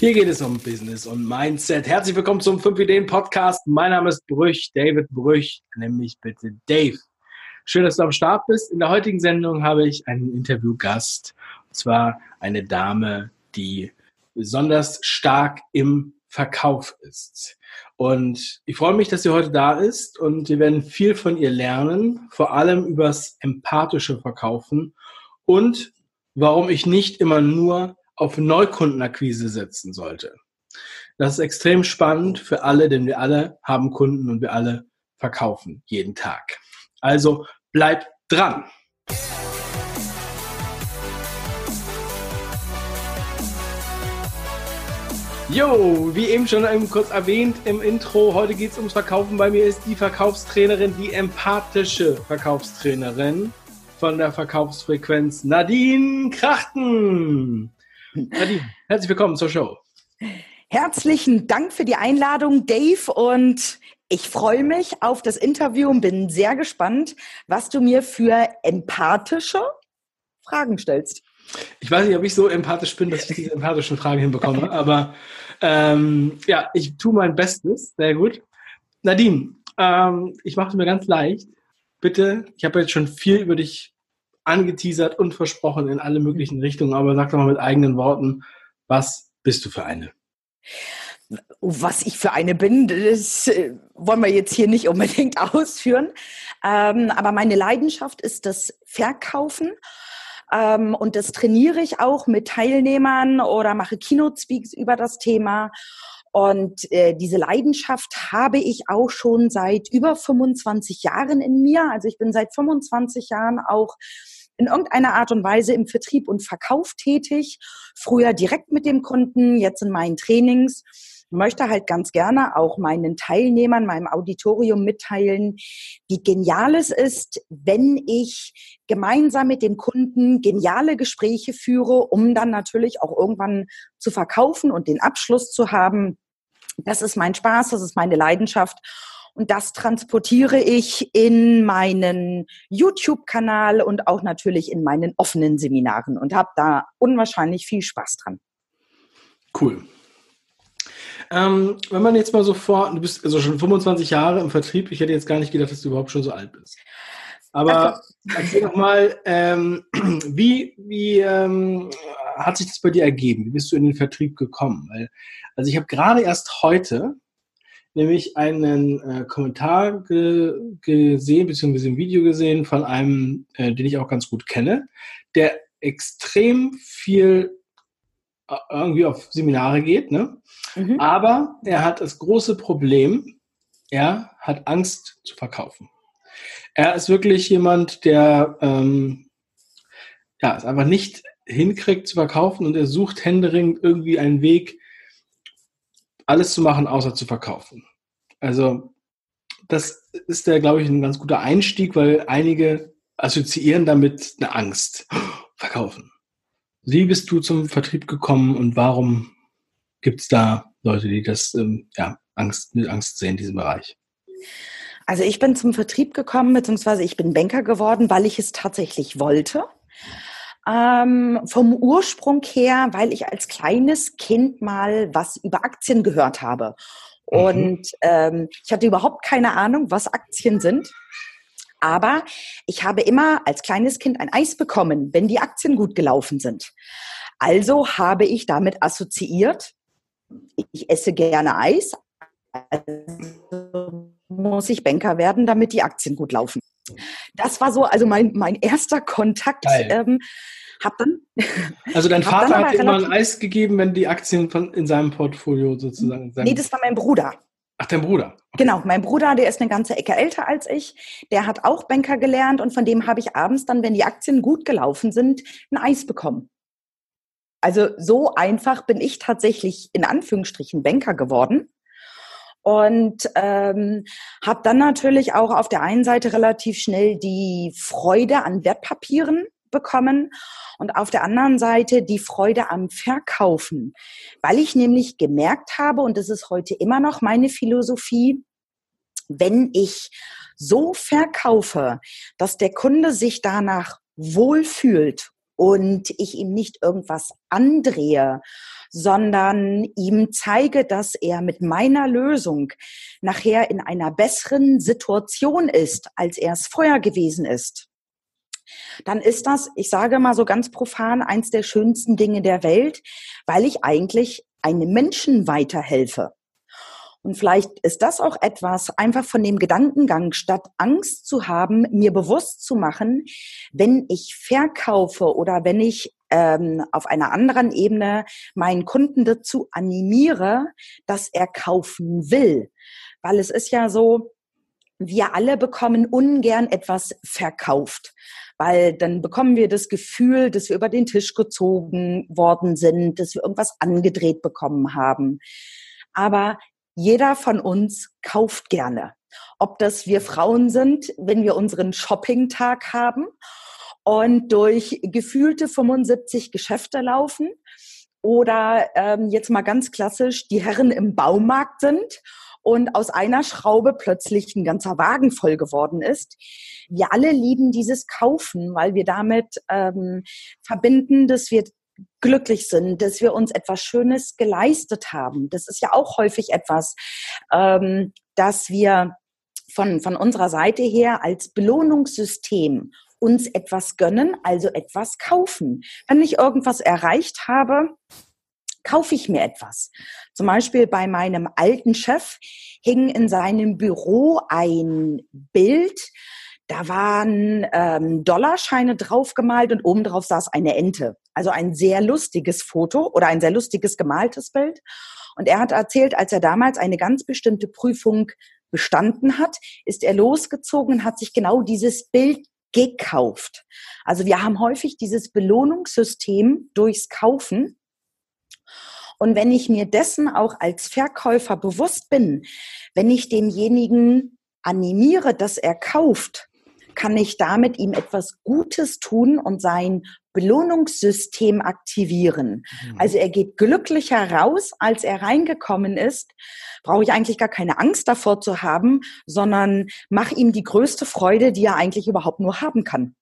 Hier geht es um Business und Mindset. Herzlich willkommen zum 5 Ideen Podcast. Mein Name ist Brüch, David Brüch, nämlich bitte Dave. Schön, dass du am Start bist. In der heutigen Sendung habe ich einen Interviewgast, und zwar eine Dame, die besonders stark im Verkauf ist. Und ich freue mich, dass sie heute da ist und wir werden viel von ihr lernen, vor allem übers empathische Verkaufen und warum ich nicht immer nur auf Neukundenakquise setzen sollte. Das ist extrem spannend für alle, denn wir alle haben Kunden und wir alle verkaufen jeden Tag. Also bleibt dran. Jo, wie eben schon kurz erwähnt im Intro, heute geht es ums Verkaufen. Bei mir ist die Verkaufstrainerin, die empathische Verkaufstrainerin von der Verkaufsfrequenz Nadine Krachten. Nadine, herzlich willkommen zur Show. Herzlichen Dank für die Einladung, Dave. Und ich freue mich auf das Interview und bin sehr gespannt, was du mir für empathische Fragen stellst. Ich weiß nicht, ob ich so empathisch bin, dass ich diese empathischen Fragen hinbekomme, aber ähm, ja, ich tue mein Bestes. Sehr gut. Nadine, ähm, ich mache es mir ganz leicht. Bitte, ich habe jetzt schon viel über dich angeteasert und versprochen in alle möglichen Richtungen, aber sag doch mal mit eigenen Worten, was bist du für eine? Was ich für eine bin, das äh, wollen wir jetzt hier nicht unbedingt ausführen. Ähm, aber meine Leidenschaft ist das Verkaufen. Ähm, und das trainiere ich auch mit Teilnehmern oder mache Keynote-Speaks über das Thema. Und äh, diese Leidenschaft habe ich auch schon seit über 25 Jahren in mir. Also ich bin seit 25 Jahren auch in irgendeiner Art und Weise im Vertrieb und Verkauf tätig. Früher direkt mit dem Kunden, jetzt in meinen Trainings. Möchte halt ganz gerne auch meinen Teilnehmern, meinem Auditorium mitteilen, wie genial es ist, wenn ich gemeinsam mit dem Kunden geniale Gespräche führe, um dann natürlich auch irgendwann zu verkaufen und den Abschluss zu haben. Das ist mein Spaß, das ist meine Leidenschaft. Und das transportiere ich in meinen YouTube-Kanal und auch natürlich in meinen offenen Seminaren und habe da unwahrscheinlich viel Spaß dran. Cool. Ähm, wenn man jetzt mal so vor, du bist also schon 25 Jahre im Vertrieb, ich hätte jetzt gar nicht gedacht, dass du überhaupt schon so alt bist. Aber also, erzähl doch mal, ähm, wie, wie ähm, hat sich das bei dir ergeben? Wie bist du in den Vertrieb gekommen? Weil, also ich habe gerade erst heute nämlich einen äh, Kommentar ge gesehen, beziehungsweise ein Video gesehen von einem, äh, den ich auch ganz gut kenne, der extrem viel äh, irgendwie auf Seminare geht, ne? Mhm. aber er hat das große Problem, er hat Angst zu verkaufen. Er ist wirklich jemand, der ähm, ja, es einfach nicht hinkriegt zu verkaufen und er sucht händeringend irgendwie einen Weg, alles zu machen, außer zu verkaufen. Also das ist ja, glaube ich, ein ganz guter Einstieg, weil einige assoziieren damit eine Angst. Verkaufen. Wie bist du zum Vertrieb gekommen und warum gibt es da Leute, die das ähm, ja, Angst, mit Angst sehen in diesem Bereich? Also ich bin zum Vertrieb gekommen, beziehungsweise ich bin Banker geworden, weil ich es tatsächlich wollte. Ähm, vom Ursprung her, weil ich als kleines Kind mal was über Aktien gehört habe. Mhm. Und ähm, ich hatte überhaupt keine Ahnung, was Aktien sind. Aber ich habe immer als kleines Kind ein Eis bekommen, wenn die Aktien gut gelaufen sind. Also habe ich damit assoziiert, ich esse gerne Eis, also muss ich Banker werden, damit die Aktien gut laufen. Das war so also mein, mein erster Kontakt ähm, hab dann, also dein Vater hat dir mal ein Eis gegeben, wenn die Aktien von, in seinem Portfolio sozusagen. Nee, das war mein Bruder. Ach, dein Bruder. Okay. Genau, mein Bruder, der ist eine ganze Ecke älter als ich. Der hat auch Banker gelernt und von dem habe ich abends dann, wenn die Aktien gut gelaufen sind, ein Eis bekommen. Also so einfach bin ich tatsächlich in Anführungsstrichen Banker geworden und ähm, habe dann natürlich auch auf der einen Seite relativ schnell die Freude an Wertpapieren bekommen und auf der anderen Seite die Freude am Verkaufen, weil ich nämlich gemerkt habe, und das ist heute immer noch meine Philosophie, wenn ich so verkaufe, dass der Kunde sich danach wohlfühlt und ich ihm nicht irgendwas andrehe, sondern ihm zeige, dass er mit meiner Lösung nachher in einer besseren Situation ist, als er es vorher gewesen ist, dann ist das, ich sage mal so ganz profan, eins der schönsten Dinge der Welt, weil ich eigentlich einem Menschen weiterhelfe. Und vielleicht ist das auch etwas, einfach von dem Gedankengang, statt Angst zu haben, mir bewusst zu machen, wenn ich verkaufe oder wenn ich ähm, auf einer anderen Ebene meinen Kunden dazu animiere, dass er kaufen will. Weil es ist ja so, wir alle bekommen ungern etwas verkauft, weil dann bekommen wir das Gefühl, dass wir über den Tisch gezogen worden sind, dass wir irgendwas angedreht bekommen haben. Aber jeder von uns kauft gerne. Ob das wir Frauen sind, wenn wir unseren Shopping-Tag haben und durch gefühlte 75 Geschäfte laufen oder ähm, jetzt mal ganz klassisch die Herren im Baumarkt sind und aus einer Schraube plötzlich ein ganzer Wagen voll geworden ist. Wir alle lieben dieses Kaufen, weil wir damit ähm, verbinden, dass wir glücklich sind, dass wir uns etwas Schönes geleistet haben. Das ist ja auch häufig etwas, ähm, dass wir von, von unserer Seite her als Belohnungssystem uns etwas gönnen, also etwas kaufen. Wenn ich irgendwas erreicht habe, kaufe ich mir etwas. Zum Beispiel bei meinem alten Chef hing in seinem Büro ein Bild, da waren ähm, Dollarscheine draufgemalt und obendrauf saß eine Ente. Also ein sehr lustiges Foto oder ein sehr lustiges gemaltes Bild. Und er hat erzählt, als er damals eine ganz bestimmte Prüfung bestanden hat, ist er losgezogen und hat sich genau dieses Bild gekauft. Also wir haben häufig dieses Belohnungssystem durchs Kaufen. Und wenn ich mir dessen auch als Verkäufer bewusst bin, wenn ich demjenigen animiere, dass er kauft, kann ich damit ihm etwas Gutes tun und sein Belohnungssystem aktivieren. Mhm. Also er geht glücklicher raus, als er reingekommen ist. Brauche ich eigentlich gar keine Angst davor zu haben, sondern mach ihm die größte Freude, die er eigentlich überhaupt nur haben kann.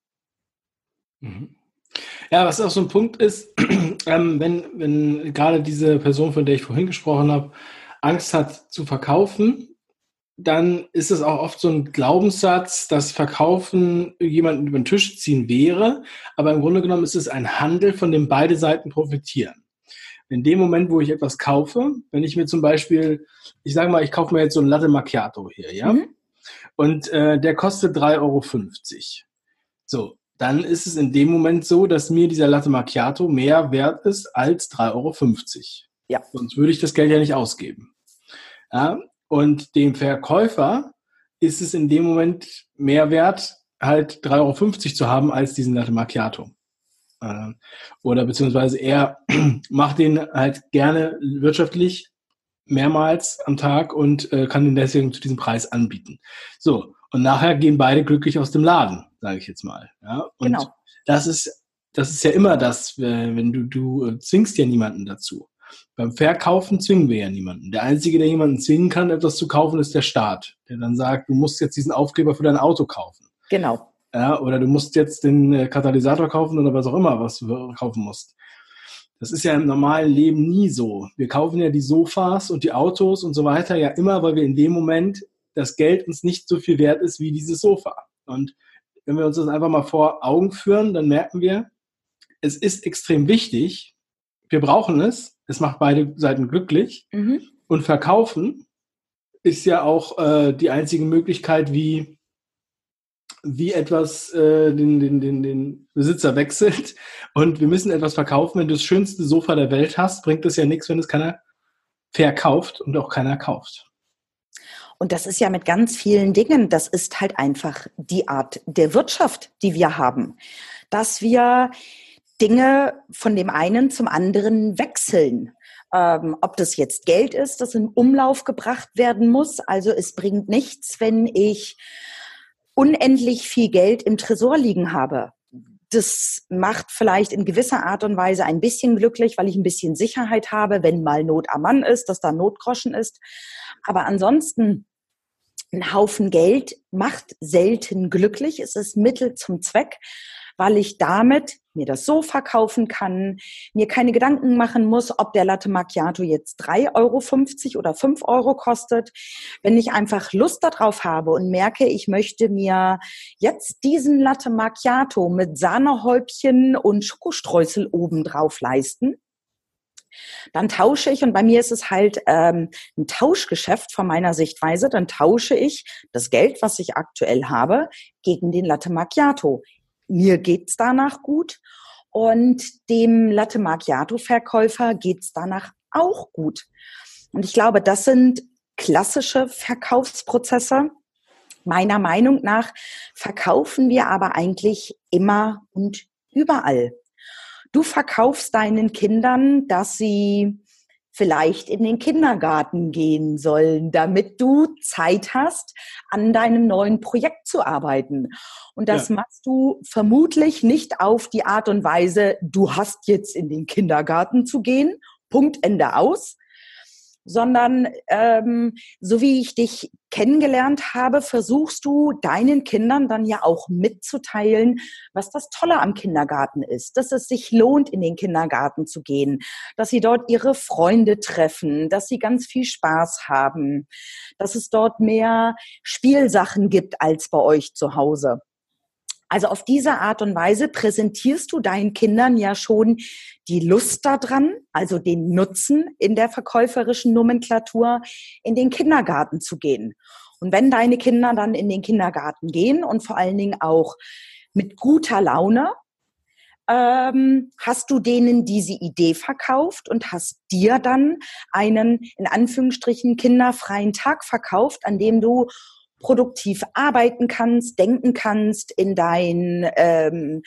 Mhm. Ja, was auch so ein Punkt ist, ähm, wenn, wenn gerade diese Person, von der ich vorhin gesprochen habe, Angst hat zu verkaufen, dann ist es auch oft so ein Glaubenssatz, dass Verkaufen jemanden über den Tisch ziehen wäre. Aber im Grunde genommen ist es ein Handel, von dem beide Seiten profitieren. In dem Moment, wo ich etwas kaufe, wenn ich mir zum Beispiel, ich sage mal, ich kaufe mir jetzt so ein Latte Macchiato hier, ja, mhm. und äh, der kostet 3,50 Euro. So, dann ist es in dem Moment so, dass mir dieser Latte Macchiato mehr wert ist als 3,50 Euro. Ja. Sonst würde ich das Geld ja nicht ausgeben. Ja, und dem Verkäufer ist es in dem Moment mehr wert, halt 3,50 Euro zu haben als diesen Latte Macchiato. Ähm, oder beziehungsweise er macht den halt gerne wirtschaftlich mehrmals am Tag und äh, kann den deswegen zu diesem Preis anbieten. So, und nachher gehen beide glücklich aus dem Laden, sage ich jetzt mal. Ja? Und genau. das ist, das ist ja immer das, wenn du, du äh, zwingst ja niemanden dazu. Beim Verkaufen zwingen wir ja niemanden. Der Einzige, der jemanden zwingen kann, etwas zu kaufen, ist der Staat, der dann sagt, du musst jetzt diesen Aufkleber für dein Auto kaufen. Genau. Ja, oder du musst jetzt den äh, Katalysator kaufen oder was auch immer, was du kaufen musst. Das ist ja im normalen Leben nie so. Wir kaufen ja die Sofas und die Autos und so weiter ja immer, weil wir in dem Moment das Geld uns nicht so viel wert ist wie dieses Sofa. Und wenn wir uns das einfach mal vor Augen führen, dann merken wir, es ist extrem wichtig, wir brauchen es, es macht beide Seiten glücklich. Mhm. Und verkaufen ist ja auch äh, die einzige Möglichkeit, wie, wie etwas äh, den, den, den, den Besitzer wechselt. Und wir müssen etwas verkaufen. Wenn du das schönste Sofa der Welt hast, bringt es ja nichts, wenn es keiner verkauft und auch keiner kauft. Und das ist ja mit ganz vielen Dingen, das ist halt einfach die Art der Wirtschaft, die wir haben. Dass wir Dinge von dem einen zum anderen wechseln. Ähm, ob das jetzt Geld ist, das in Umlauf gebracht werden muss. Also es bringt nichts, wenn ich unendlich viel Geld im Tresor liegen habe. Das macht vielleicht in gewisser Art und Weise ein bisschen glücklich, weil ich ein bisschen Sicherheit habe, wenn mal Not am Mann ist, dass da Notgroschen ist. Aber ansonsten ein Haufen Geld macht selten glücklich. Es ist Mittel zum Zweck, weil ich damit mir das so verkaufen kann, mir keine Gedanken machen muss, ob der Latte Macchiato jetzt 3,50 Euro oder 5 Euro kostet. Wenn ich einfach Lust darauf habe und merke, ich möchte mir jetzt diesen Latte Macchiato mit Sahnehäubchen und Schokostreusel obendrauf leisten, dann tausche ich, und bei mir ist es halt ähm, ein Tauschgeschäft von meiner Sichtweise, dann tausche ich das Geld, was ich aktuell habe, gegen den Latte Macchiato. Mir geht's danach gut und dem Latte Macchiato-Verkäufer geht's danach auch gut. Und ich glaube, das sind klassische Verkaufsprozesse. Meiner Meinung nach verkaufen wir aber eigentlich immer und überall. Du verkaufst deinen Kindern, dass sie vielleicht in den Kindergarten gehen sollen, damit du Zeit hast, an deinem neuen Projekt zu arbeiten. Und das ja. machst du vermutlich nicht auf die Art und Weise, du hast jetzt in den Kindergarten zu gehen, Punkt, Ende aus, sondern ähm, so wie ich dich kennengelernt habe, versuchst du deinen Kindern dann ja auch mitzuteilen, was das Tolle am Kindergarten ist, dass es sich lohnt, in den Kindergarten zu gehen, dass sie dort ihre Freunde treffen, dass sie ganz viel Spaß haben, dass es dort mehr Spielsachen gibt als bei euch zu Hause. Also auf diese Art und Weise präsentierst du deinen Kindern ja schon die Lust daran, also den Nutzen in der verkäuferischen Nomenklatur, in den Kindergarten zu gehen. Und wenn deine Kinder dann in den Kindergarten gehen und vor allen Dingen auch mit guter Laune, ähm, hast du denen diese Idee verkauft und hast dir dann einen in Anführungsstrichen kinderfreien Tag verkauft, an dem du produktiv arbeiten kannst, denken kannst, in dein ähm,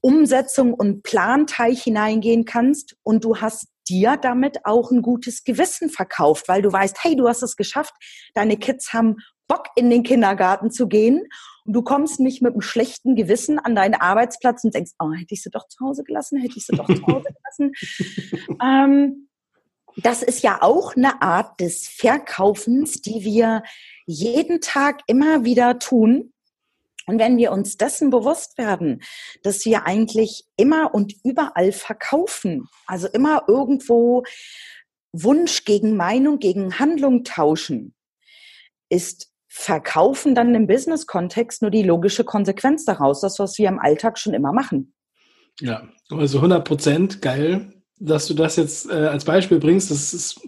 Umsetzung und Planteich hineingehen kannst und du hast dir damit auch ein gutes Gewissen verkauft, weil du weißt, hey, du hast es geschafft, deine Kids haben Bock in den Kindergarten zu gehen und du kommst nicht mit einem schlechten Gewissen an deinen Arbeitsplatz und denkst, oh, hätte ich sie doch zu Hause gelassen, hätte ich sie doch zu Hause gelassen. ähm, das ist ja auch eine Art des Verkaufens, die wir jeden Tag immer wieder tun. Und wenn wir uns dessen bewusst werden, dass wir eigentlich immer und überall verkaufen, also immer irgendwo Wunsch gegen Meinung, gegen Handlung tauschen, ist Verkaufen dann im Business-Kontext nur die logische Konsequenz daraus, das, was wir im Alltag schon immer machen. Ja, also 100 Prozent geil, dass du das jetzt äh, als Beispiel bringst. Das ist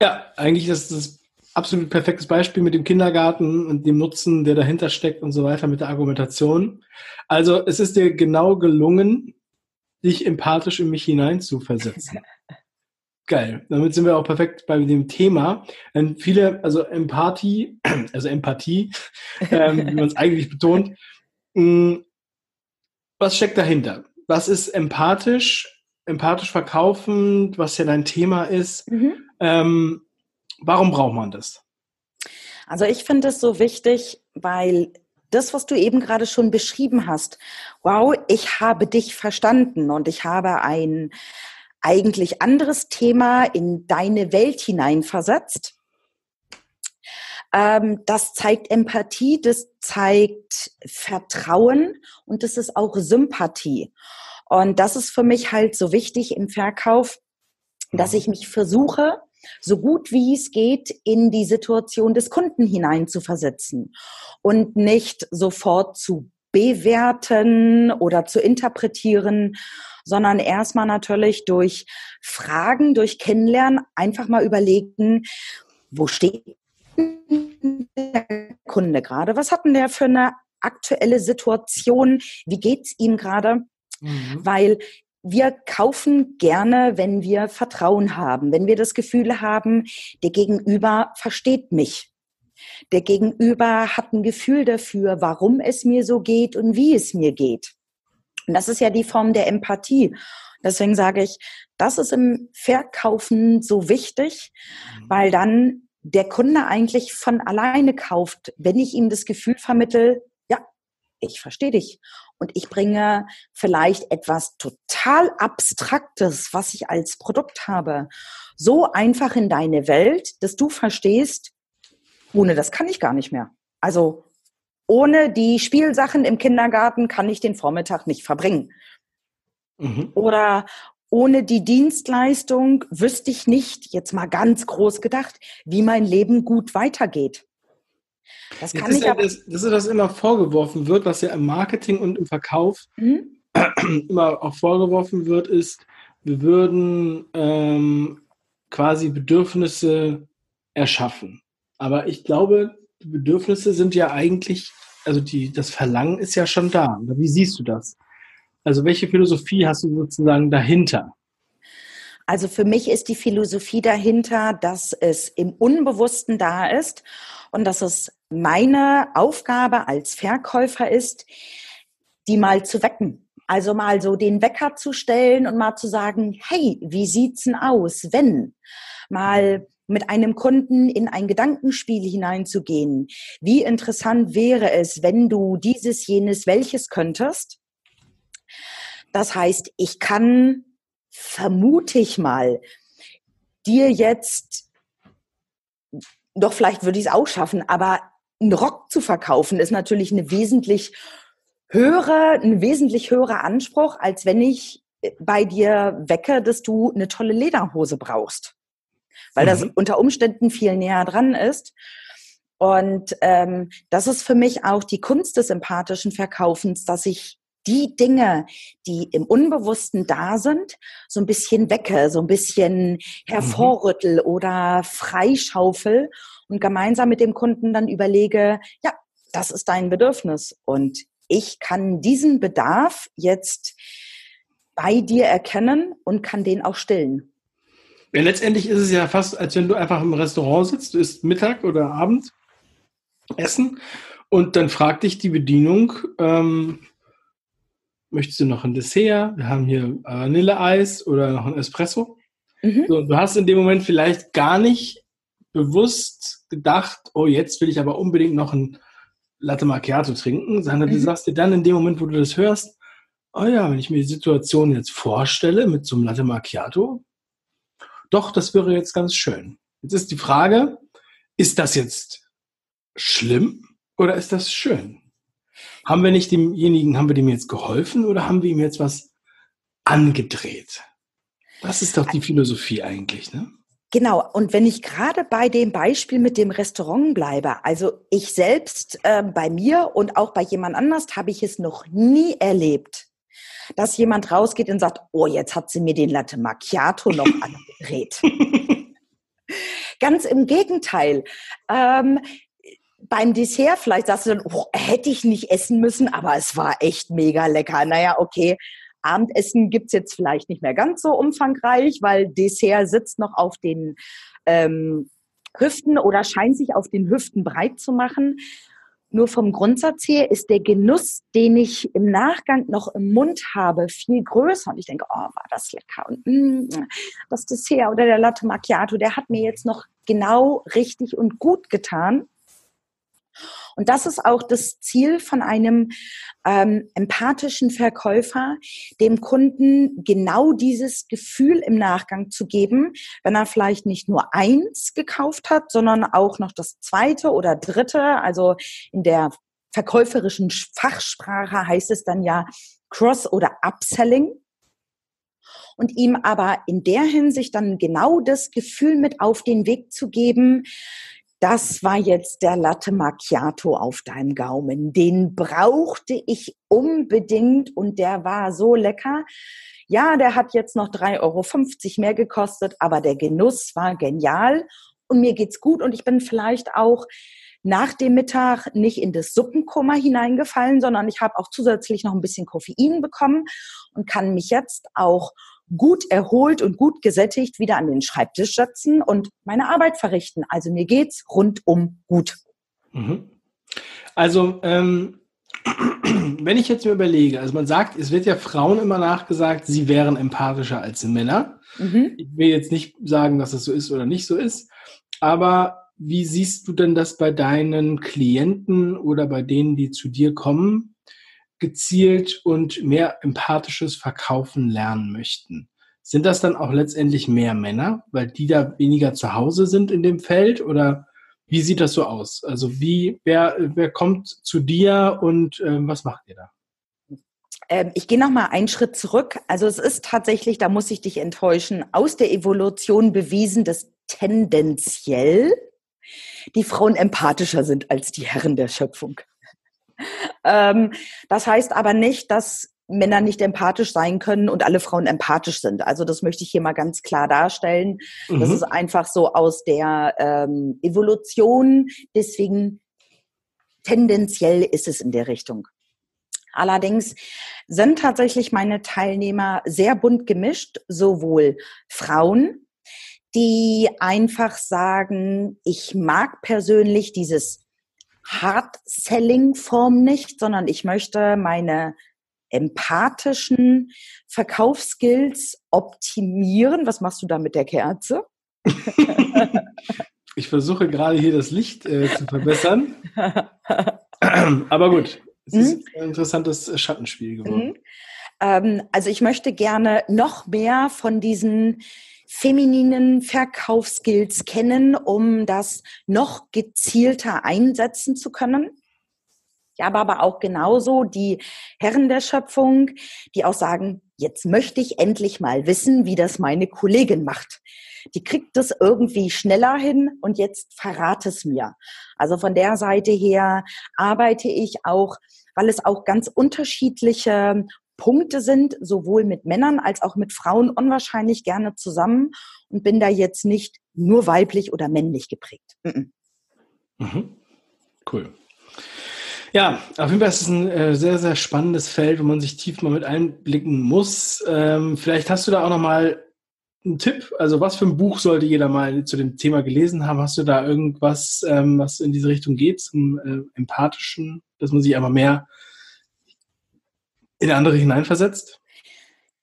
ja eigentlich das, das absolut perfektes Beispiel mit dem Kindergarten und dem Nutzen, der dahinter steckt und so weiter mit der Argumentation. Also es ist dir genau gelungen, dich empathisch in mich hineinzuversetzen. Geil. Damit sind wir auch perfekt bei dem Thema. Denn viele, also Empathie, also Empathie, ähm, wie man es eigentlich betont, mh, hm, was steckt dahinter? Was ist empathisch? Empathisch verkaufen, was ja dein Thema ist. Mhm. Ähm, Warum braucht man das? Also ich finde es so wichtig, weil das, was du eben gerade schon beschrieben hast, wow, ich habe dich verstanden und ich habe ein eigentlich anderes Thema in deine Welt hineinversetzt. Ähm, das zeigt Empathie, das zeigt Vertrauen und das ist auch Sympathie. Und das ist für mich halt so wichtig im Verkauf, dass mhm. ich mich versuche, so gut wie es geht in die Situation des Kunden hinein zu versetzen und nicht sofort zu bewerten oder zu interpretieren, sondern erstmal natürlich durch Fragen, durch Kennenlernen einfach mal überlegen, wo steht der Kunde gerade? Was hat denn der für eine aktuelle Situation? Wie geht's ihm gerade? Mhm. Weil wir kaufen gerne, wenn wir Vertrauen haben, wenn wir das Gefühl haben, der Gegenüber versteht mich. Der Gegenüber hat ein Gefühl dafür, warum es mir so geht und wie es mir geht. Und das ist ja die Form der Empathie. Deswegen sage ich, das ist im Verkaufen so wichtig, mhm. weil dann der Kunde eigentlich von alleine kauft, wenn ich ihm das Gefühl vermittel, ich verstehe dich und ich bringe vielleicht etwas total Abstraktes, was ich als Produkt habe, so einfach in deine Welt, dass du verstehst, ohne das kann ich gar nicht mehr. Also ohne die Spielsachen im Kindergarten kann ich den Vormittag nicht verbringen. Mhm. Oder ohne die Dienstleistung wüsste ich nicht, jetzt mal ganz groß gedacht, wie mein Leben gut weitergeht. Das kann ich ja, das, das ist, was immer vorgeworfen wird, was ja im Marketing und im Verkauf mhm. immer auch vorgeworfen wird, ist, wir würden ähm, quasi Bedürfnisse erschaffen. Aber ich glaube, die Bedürfnisse sind ja eigentlich, also die, das Verlangen ist ja schon da. Wie siehst du das? Also welche Philosophie hast du sozusagen dahinter? Also für mich ist die Philosophie dahinter, dass es im Unbewussten da ist und dass es meine Aufgabe als Verkäufer ist, die mal zu wecken. Also mal so den Wecker zu stellen und mal zu sagen, hey, wie sieht's denn aus, wenn? Mal mit einem Kunden in ein Gedankenspiel hineinzugehen. Wie interessant wäre es, wenn du dieses, jenes, welches könntest? Das heißt, ich kann, vermute ich mal, dir jetzt, doch vielleicht würde ich es auch schaffen, aber einen Rock zu verkaufen ist natürlich eine wesentlich höhere, ein wesentlich höherer Anspruch, als wenn ich bei dir wecke, dass du eine tolle Lederhose brauchst. Weil mhm. das unter Umständen viel näher dran ist. Und ähm, das ist für mich auch die Kunst des empathischen Verkaufens, dass ich die Dinge, die im Unbewussten da sind, so ein bisschen wecke, so ein bisschen hervorrüttel oder freischaufel und gemeinsam mit dem Kunden dann überlege, ja, das ist dein Bedürfnis und ich kann diesen Bedarf jetzt bei dir erkennen und kann den auch stillen. Ja, letztendlich ist es ja fast, als wenn du einfach im Restaurant sitzt, du isst Mittag oder Abend Essen und dann fragt dich die Bedienung, ähm, möchtest du noch ein Dessert? Wir haben hier Vanilleeis oder noch ein Espresso. Mhm. So, du hast in dem Moment vielleicht gar nicht bewusst gedacht, oh, jetzt will ich aber unbedingt noch ein Latte Macchiato trinken, sondern mhm. du sagst dir dann in dem Moment, wo du das hörst, oh ja, wenn ich mir die Situation jetzt vorstelle mit so einem Latte Macchiato, doch, das wäre jetzt ganz schön. Jetzt ist die Frage, ist das jetzt schlimm oder ist das schön? Haben wir nicht demjenigen, haben wir dem jetzt geholfen oder haben wir ihm jetzt was angedreht? Das ist doch die Philosophie eigentlich, ne? Genau, und wenn ich gerade bei dem Beispiel mit dem Restaurant bleibe, also ich selbst äh, bei mir und auch bei jemand anders habe ich es noch nie erlebt, dass jemand rausgeht und sagt, oh, jetzt hat sie mir den Latte Macchiato noch angedreht. Ganz im Gegenteil. Ähm, beim Dessert vielleicht sagst du dann, oh, hätte ich nicht essen müssen, aber es war echt mega lecker. Naja, okay, Abendessen gibt's jetzt vielleicht nicht mehr ganz so umfangreich, weil Dessert sitzt noch auf den ähm, Hüften oder scheint sich auf den Hüften breit zu machen. Nur vom Grundsatz her ist der Genuss, den ich im Nachgang noch im Mund habe, viel größer. Und ich denke, oh, war das lecker. Und mm, das Dessert oder der Latte Macchiato, der hat mir jetzt noch genau richtig und gut getan. Und das ist auch das Ziel von einem ähm, empathischen Verkäufer, dem Kunden genau dieses Gefühl im Nachgang zu geben, wenn er vielleicht nicht nur eins gekauft hat, sondern auch noch das zweite oder dritte. Also in der verkäuferischen Fachsprache heißt es dann ja Cross- oder Upselling und ihm aber in der Hinsicht dann genau das Gefühl mit auf den Weg zu geben, das war jetzt der Latte Macchiato auf deinem Gaumen. Den brauchte ich unbedingt und der war so lecker. Ja, der hat jetzt noch 3,50 Euro mehr gekostet, aber der Genuss war genial und mir geht's gut und ich bin vielleicht auch nach dem Mittag nicht in das Suppenkoma hineingefallen, sondern ich habe auch zusätzlich noch ein bisschen Koffein bekommen und kann mich jetzt auch gut erholt und gut gesättigt wieder an den Schreibtisch setzen und meine Arbeit verrichten. Also mir geht's rundum gut. Mhm. Also ähm, wenn ich jetzt mir überlege, also man sagt, es wird ja Frauen immer nachgesagt, sie wären empathischer als Männer. Mhm. Ich will jetzt nicht sagen, dass das so ist oder nicht so ist, aber wie siehst du denn das bei deinen Klienten oder bei denen, die zu dir kommen? Gezielt und mehr empathisches Verkaufen lernen möchten. Sind das dann auch letztendlich mehr Männer, weil die da weniger zu Hause sind in dem Feld oder wie sieht das so aus? Also wie, wer, wer kommt zu dir und äh, was macht ihr da? Ähm, ich gehe noch mal einen Schritt zurück. Also es ist tatsächlich, da muss ich dich enttäuschen, aus der Evolution bewiesen, dass tendenziell die Frauen empathischer sind als die Herren der Schöpfung. Ähm, das heißt aber nicht, dass Männer nicht empathisch sein können und alle Frauen empathisch sind. Also das möchte ich hier mal ganz klar darstellen. Mhm. Das ist einfach so aus der ähm, Evolution. Deswegen tendenziell ist es in der Richtung. Allerdings sind tatsächlich meine Teilnehmer sehr bunt gemischt, sowohl Frauen, die einfach sagen, ich mag persönlich dieses Hard-Selling-Form nicht, sondern ich möchte meine empathischen Verkaufsskills optimieren. Was machst du da mit der Kerze? ich versuche gerade hier das Licht äh, zu verbessern. Aber gut, es ist mhm. ein interessantes Schattenspiel geworden. Mhm. Ähm, also ich möchte gerne noch mehr von diesen femininen Verkaufsskills kennen, um das noch gezielter einsetzen zu können. Ja, aber, aber auch genauso die Herren der Schöpfung, die auch sagen, jetzt möchte ich endlich mal wissen, wie das meine Kollegin macht. Die kriegt das irgendwie schneller hin und jetzt verrate es mir. Also von der Seite her arbeite ich auch, weil es auch ganz unterschiedliche Punkte sind, sowohl mit Männern als auch mit Frauen unwahrscheinlich gerne zusammen und bin da jetzt nicht nur weiblich oder männlich geprägt. Mhm. Cool. Ja, auf jeden Fall ist es ein äh, sehr, sehr spannendes Feld, wo man sich tief mal mit einblicken muss. Ähm, vielleicht hast du da auch noch mal einen Tipp. Also was für ein Buch sollte jeder mal zu dem Thema gelesen haben? Hast du da irgendwas, ähm, was in diese Richtung geht, zum äh, Empathischen, dass man sich einfach mehr in andere hineinversetzt?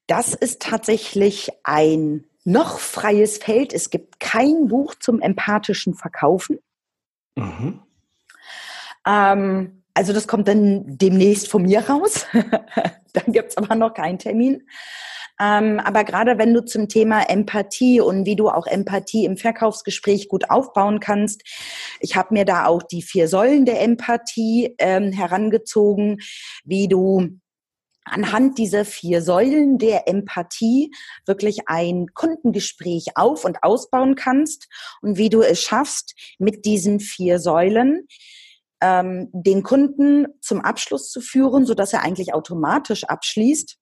Das ist tatsächlich ein noch freies Feld. Es gibt kein Buch zum empathischen Verkaufen. Mhm. Ähm, also das kommt dann demnächst von mir raus. da gibt's aber noch keinen Termin. Ähm, aber gerade wenn du zum Thema Empathie und wie du auch Empathie im Verkaufsgespräch gut aufbauen kannst, ich habe mir da auch die vier Säulen der Empathie ähm, herangezogen, wie du anhand dieser vier Säulen der Empathie wirklich ein Kundengespräch auf und ausbauen kannst und wie du es schaffst, mit diesen vier Säulen ähm, den Kunden zum Abschluss zu führen, so dass er eigentlich automatisch abschließt.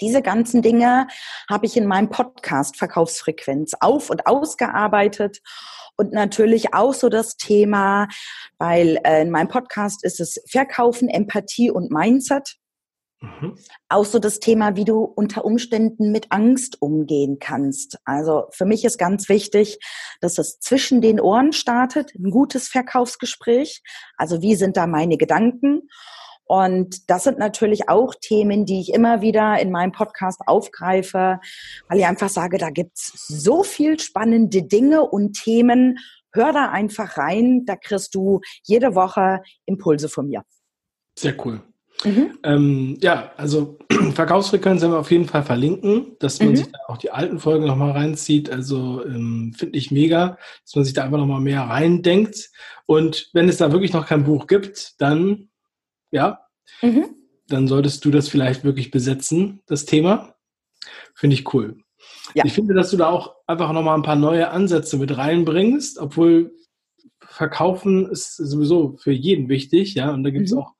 Diese ganzen Dinge habe ich in meinem Podcast Verkaufsfrequenz auf und ausgearbeitet und natürlich auch so das Thema, weil äh, in meinem Podcast ist es Verkaufen, Empathie und Mindset. Mhm. Auch so das Thema, wie du unter Umständen mit Angst umgehen kannst. Also für mich ist ganz wichtig, dass es zwischen den Ohren startet, ein gutes Verkaufsgespräch. Also wie sind da meine Gedanken? Und das sind natürlich auch Themen, die ich immer wieder in meinem Podcast aufgreife, weil ich einfach sage, da gibt's so viel spannende Dinge und Themen. Hör da einfach rein, da kriegst du jede Woche Impulse von mir. Sehr cool. Mhm. Ähm, ja, also Verkaufsfrequenz werden wir auf jeden Fall verlinken, dass man mhm. sich da auch die alten Folgen nochmal reinzieht. Also ähm, finde ich mega, dass man sich da einfach nochmal mehr reindenkt. Und wenn es da wirklich noch kein Buch gibt, dann, ja, mhm. dann solltest du das vielleicht wirklich besetzen, das Thema. Finde ich cool. Ja. Ich finde, dass du da auch einfach nochmal ein paar neue Ansätze mit reinbringst, obwohl Verkaufen ist sowieso für jeden wichtig, ja, und da gibt es mhm. auch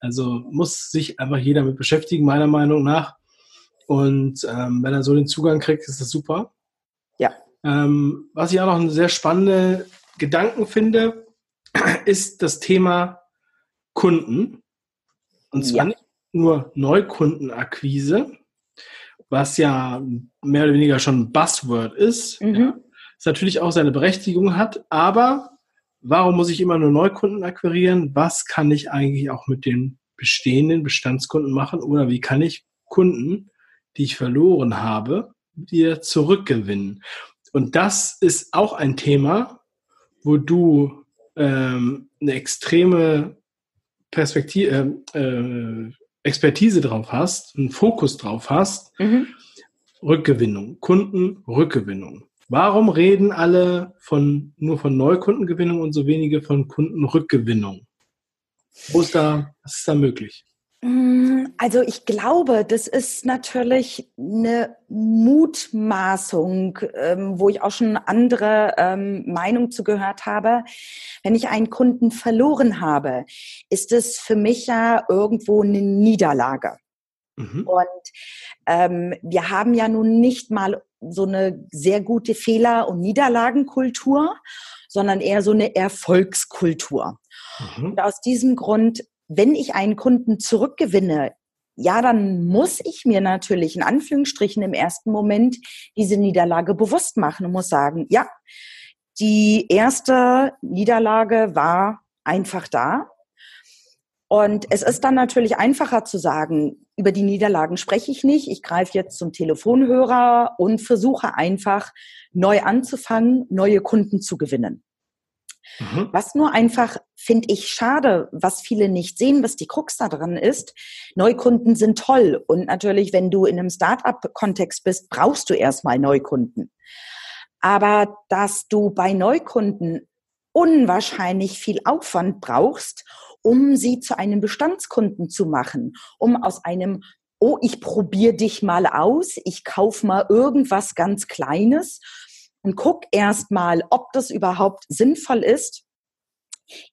also muss sich einfach jeder mit beschäftigen, meiner Meinung nach. Und ähm, wenn er so den Zugang kriegt, ist das super. Ja. Ähm, was ich auch noch einen sehr spannenden Gedanken finde, ist das Thema Kunden. Und zwar ja. nicht nur Neukundenakquise, was ja mehr oder weniger schon ein Buzzword ist, mhm. ja, es natürlich auch seine Berechtigung hat, aber warum muss ich immer nur Neukunden akquirieren? Was kann ich eigentlich auch mit den bestehenden Bestandskunden machen? Oder wie kann ich Kunden, die ich verloren habe, wieder zurückgewinnen? Und das ist auch ein Thema, wo du ähm, eine extreme Perspektive, äh, äh, Expertise drauf hast, einen Fokus drauf hast. Mhm. Rückgewinnung, Kundenrückgewinnung. Warum reden alle von, nur von Neukundengewinnung und so wenige von Kundenrückgewinnung? Wo ist da, was ist da möglich? Mm, also ich glaube, das ist natürlich eine Mutmaßung, ähm, wo ich auch schon andere ähm, Meinung zugehört habe. Wenn ich einen Kunden verloren habe, ist es für mich ja irgendwo eine Niederlage. Mhm. Und ähm, wir haben ja nun nicht mal so eine sehr gute Fehler- und Niederlagenkultur, sondern eher so eine Erfolgskultur. Mhm. Und aus diesem Grund wenn ich einen Kunden zurückgewinne, ja, dann muss ich mir natürlich in Anführungsstrichen im ersten Moment diese Niederlage bewusst machen und muss sagen, ja, die erste Niederlage war einfach da. Und es ist dann natürlich einfacher zu sagen, über die Niederlagen spreche ich nicht. Ich greife jetzt zum Telefonhörer und versuche einfach neu anzufangen, neue Kunden zu gewinnen. Mhm. Was nur einfach, finde ich, schade, was viele nicht sehen, was die Krux da dran ist. Neukunden sind toll. Und natürlich, wenn du in einem Startup-Kontext bist, brauchst du erstmal Neukunden. Aber dass du bei Neukunden unwahrscheinlich viel Aufwand brauchst, um sie zu einem Bestandskunden zu machen, um aus einem oh, ich probiere dich mal aus, ich kauf mal irgendwas ganz Kleines und guck erst mal, ob das überhaupt sinnvoll ist,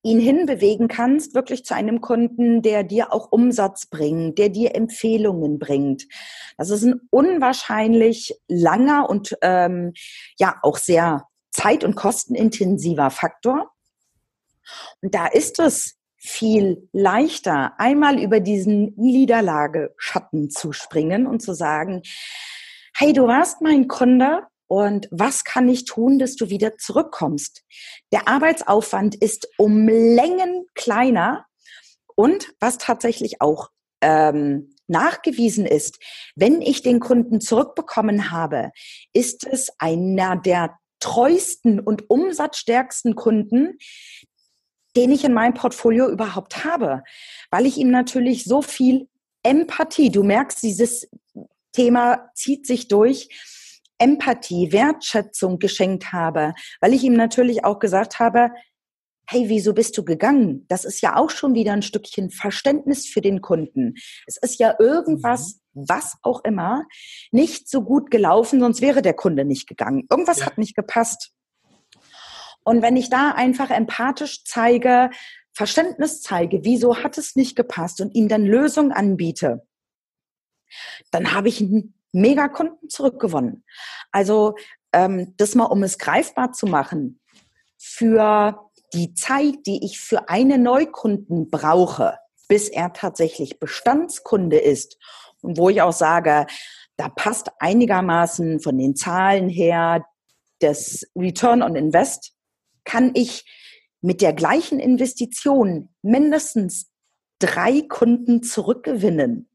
ihn hinbewegen kannst, wirklich zu einem Kunden, der dir auch Umsatz bringt, der dir Empfehlungen bringt. Das ist ein unwahrscheinlich langer und ähm, ja auch sehr zeit- und kostenintensiver Faktor. Und da ist es viel leichter, einmal über diesen Niederlageschatten zu springen und zu sagen, hey, du warst mein Kunde, und was kann ich tun, dass du wieder zurückkommst? Der Arbeitsaufwand ist um Längen kleiner und was tatsächlich auch ähm, nachgewiesen ist, wenn ich den Kunden zurückbekommen habe, ist es einer der treuesten und umsatzstärksten Kunden, den ich in meinem Portfolio überhaupt habe, weil ich ihm natürlich so viel Empathie, du merkst, dieses Thema zieht sich durch, Empathie, Wertschätzung geschenkt habe, weil ich ihm natürlich auch gesagt habe, hey, wieso bist du gegangen? Das ist ja auch schon wieder ein Stückchen Verständnis für den Kunden. Es ist ja irgendwas, mhm. was auch immer, nicht so gut gelaufen, sonst wäre der Kunde nicht gegangen. Irgendwas ja. hat nicht gepasst. Und wenn ich da einfach empathisch zeige, Verständnis zeige, wieso hat es nicht gepasst und ihm dann Lösung anbiete, dann habe ich einen mega Kunden zurückgewonnen. Also ähm, das mal, um es greifbar zu machen, für die Zeit, die ich für einen Neukunden brauche, bis er tatsächlich Bestandskunde ist und wo ich auch sage, da passt einigermaßen von den Zahlen her das Return on Invest, kann ich mit der gleichen Investition mindestens drei Kunden zurückgewinnen.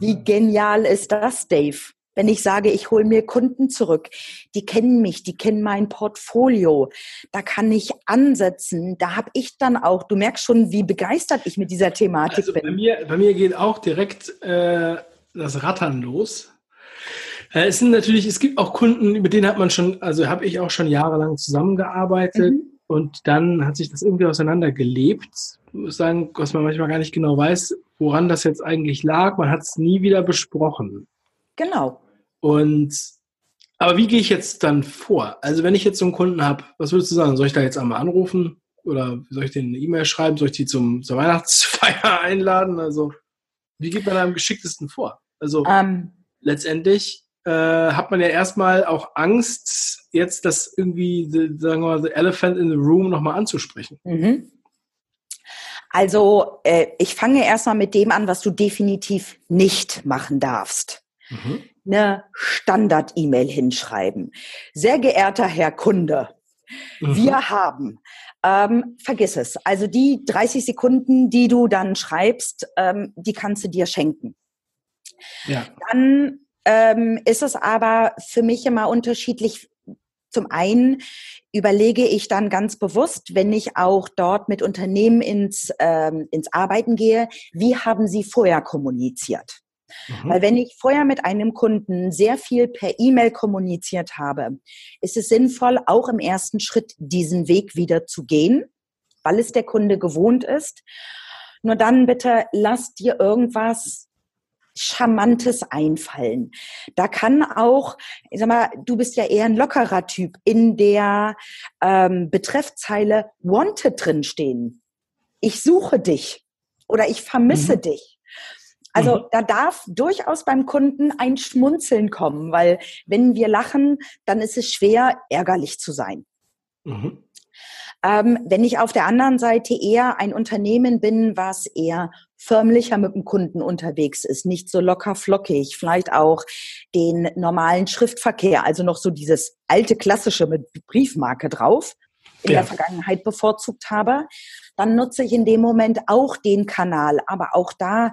Wie genial ist das, Dave? Wenn ich sage, ich hole mir Kunden zurück, die kennen mich, die kennen mein Portfolio, da kann ich ansetzen, da habe ich dann auch, du merkst schon, wie begeistert ich mit dieser Thematik also bin. Bei mir, bei mir geht auch direkt äh, das Rattern los. Äh, es sind natürlich, es gibt auch Kunden, mit denen hat man schon, also habe ich auch schon jahrelang zusammengearbeitet mhm. und dann hat sich das irgendwie auseinandergelebt. Ich muss sagen, was man manchmal gar nicht genau weiß, woran das jetzt eigentlich lag. Man hat es nie wieder besprochen. Genau. Und aber wie gehe ich jetzt dann vor? Also wenn ich jetzt so einen Kunden habe, was würdest du sagen? Soll ich da jetzt einmal anrufen? Oder soll ich denen eine E-Mail schreiben? Soll ich die zum, zur Weihnachtsfeier einladen? Also wie geht man da am geschicktesten vor? Also um. Ähm. letztendlich äh, hat man ja erstmal auch Angst, jetzt das irgendwie, the, sagen wir mal, the elephant in the room nochmal anzusprechen. Mhm. Also äh, ich fange erstmal mit dem an, was du definitiv nicht machen darfst. Mhm. Eine Standard-E-Mail hinschreiben. Sehr geehrter Herr Kunde, mhm. wir haben, ähm, vergiss es. Also die 30 Sekunden, die du dann schreibst, ähm, die kannst du dir schenken. Ja. Dann ähm, ist es aber für mich immer unterschiedlich, zum einen überlege ich dann ganz bewusst, wenn ich auch dort mit Unternehmen ins, ähm, ins Arbeiten gehe, wie haben sie vorher kommuniziert? Mhm. Weil wenn ich vorher mit einem Kunden sehr viel per E-Mail kommuniziert habe, ist es sinnvoll, auch im ersten Schritt diesen Weg wieder zu gehen, weil es der Kunde gewohnt ist. Nur dann bitte lass dir irgendwas Charmantes einfallen. Da kann auch, ich sag mal, du bist ja eher ein lockerer Typ, in der ähm, Betreffzeile Wanted drinstehen. Ich suche dich oder ich vermisse mhm. dich. Also mhm. da darf durchaus beim Kunden ein Schmunzeln kommen, weil wenn wir lachen, dann ist es schwer, ärgerlich zu sein. Mhm. Ähm, wenn ich auf der anderen Seite eher ein Unternehmen bin, was eher förmlicher mit dem Kunden unterwegs ist, nicht so locker flockig, vielleicht auch den normalen Schriftverkehr, also noch so dieses alte klassische mit Briefmarke drauf, in ja. der Vergangenheit bevorzugt habe, dann nutze ich in dem Moment auch den Kanal. Aber auch da,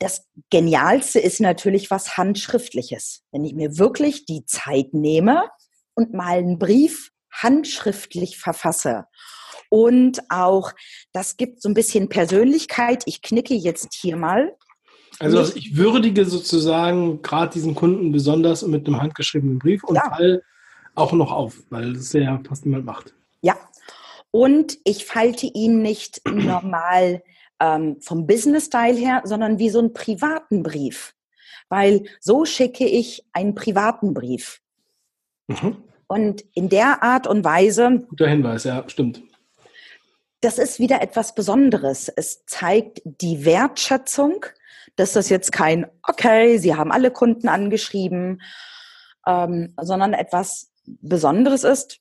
das Genialste ist natürlich was Handschriftliches. Wenn ich mir wirklich die Zeit nehme und mal einen Brief handschriftlich verfasse. Und auch, das gibt so ein bisschen Persönlichkeit. Ich knicke jetzt hier mal. Also ich würdige sozusagen gerade diesen Kunden besonders mit einem handgeschriebenen Brief und ja. fall auch noch auf, weil das ja fast niemand macht. Ja. Und ich falte ihn nicht normal ähm, vom Business-Style her, sondern wie so einen privaten Brief. Weil so schicke ich einen privaten Brief. Mhm. Und in der Art und Weise. Guter Hinweis, ja, stimmt. Das ist wieder etwas Besonderes. Es zeigt die Wertschätzung, dass das jetzt kein, okay, Sie haben alle Kunden angeschrieben, ähm, sondern etwas Besonderes ist.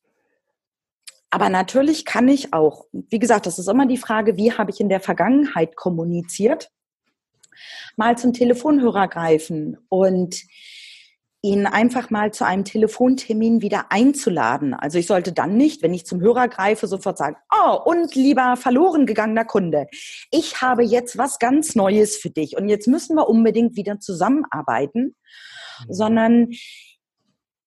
Aber natürlich kann ich auch, wie gesagt, das ist immer die Frage, wie habe ich in der Vergangenheit kommuniziert, mal zum Telefonhörer greifen und ihn einfach mal zu einem Telefontermin wieder einzuladen. Also ich sollte dann nicht, wenn ich zum Hörer greife, sofort sagen, oh, und lieber verloren gegangener Kunde, ich habe jetzt was ganz Neues für dich und jetzt müssen wir unbedingt wieder zusammenarbeiten, mhm. sondern